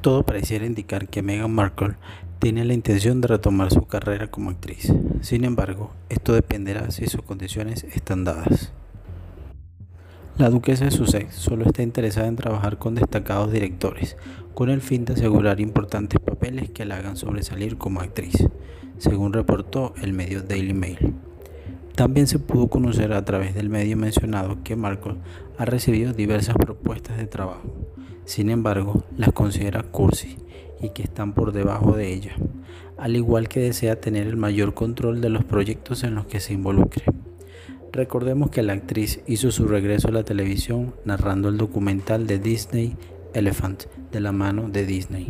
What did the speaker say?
Todo pareciera indicar que Meghan Markle tiene la intención de retomar su carrera como actriz. Sin embargo, esto dependerá si sus condiciones están dadas. La duquesa de Sussex solo está interesada en trabajar con destacados directores, con el fin de asegurar importantes papeles que la hagan sobresalir como actriz, según reportó el medio Daily Mail. También se pudo conocer a través del medio mencionado que Markle ha recibido diversas propuestas de trabajo, sin embargo, las considera cursi y que están por debajo de ella, al igual que desea tener el mayor control de los proyectos en los que se involucre. Recordemos que la actriz hizo su regreso a la televisión narrando el documental de Disney Elephant de la mano de Disney.